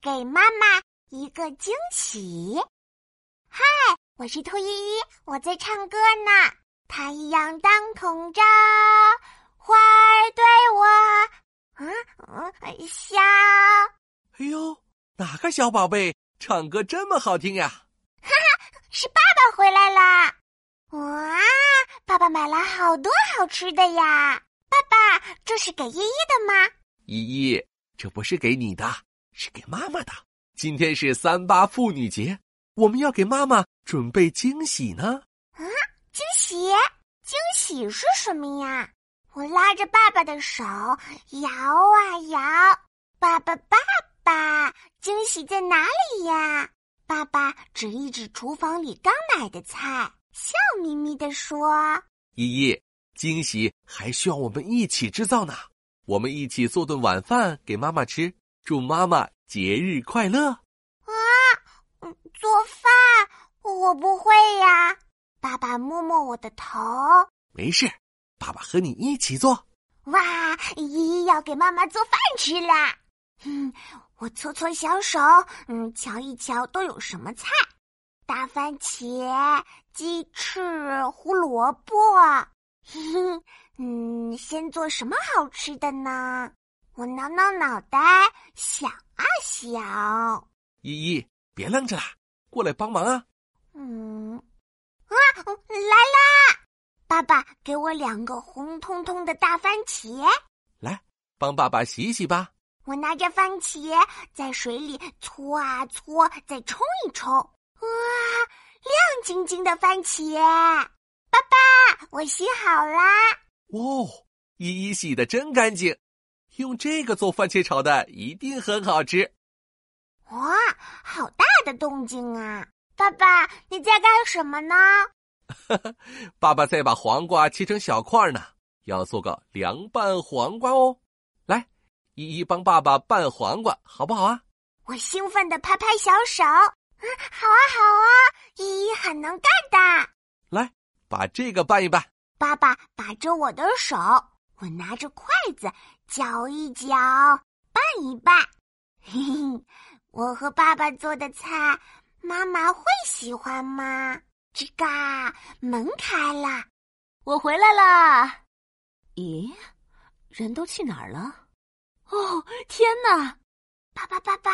给妈妈一个惊喜。嗨，我是兔依依，我在唱歌呢。太阳当空照，花儿对我，嗯嗯笑。哎呦，哪个小宝贝唱歌这么好听呀？哈哈，是爸爸回来啦！哇，爸爸买了好多好吃的呀！爸爸，这是给依依的吗？依依，这不是给你的，是给妈妈的。今天是三八妇女节，我们要给妈妈准备惊喜呢。啊，惊喜？惊喜是什么呀？我拉着爸爸的手，摇啊摇。爸爸，爸爸，惊喜在哪里呀？爸爸指一指厨房里刚买的菜，笑眯眯地说：“依依，惊喜还需要我们一起制造呢。我们一起做顿晚饭给妈妈吃，祝妈妈节日快乐。”啊，做饭我不会呀。爸爸摸摸我的头，没事，爸爸和你一起做。哇，依依要给妈妈做饭吃啦！嗯。我搓搓小手，嗯，瞧一瞧都有什么菜：大番茄、鸡翅、胡萝卜。嗯，先做什么好吃的呢？我挠挠脑袋，想啊想。依依，别愣着啦，过来帮忙啊！嗯，啊，来啦！爸爸，给我两个红彤彤的大番茄。来，帮爸爸洗洗吧。我拿着番茄在水里搓啊搓，再冲一冲，哇，亮晶晶的番茄！爸爸，我洗好啦！哦，依依洗的真干净，用这个做番茄炒蛋一定很好吃。哇，好大的动静啊！爸爸，你在干什么呢？爸爸在把黄瓜切成小块呢，要做个凉拌黄瓜哦。来依依帮爸爸拌黄瓜，好不好啊？我兴奋的拍拍小手，嗯，好啊，好啊，依依很能干的。来，把这个拌一拌。爸爸把着我的手，我拿着筷子搅一搅，拌一拌。嘿嘿，我和爸爸做的菜，妈妈会喜欢吗？吱嘎，门开了，我回来啦。咦，人都去哪儿了？哦，天哪！爸爸，爸爸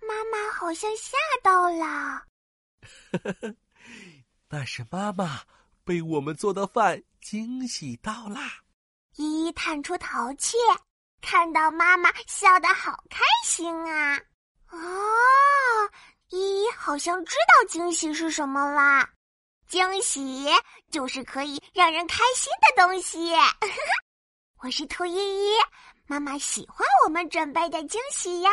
妈妈好像吓到了。那是妈妈被我们做的饭惊喜到啦。依依探出头去，看到妈妈笑得好开心啊！哦，依依好像知道惊喜是什么啦。惊喜就是可以让人开心的东西。我是兔依依。妈妈喜欢我们准备的惊喜呀！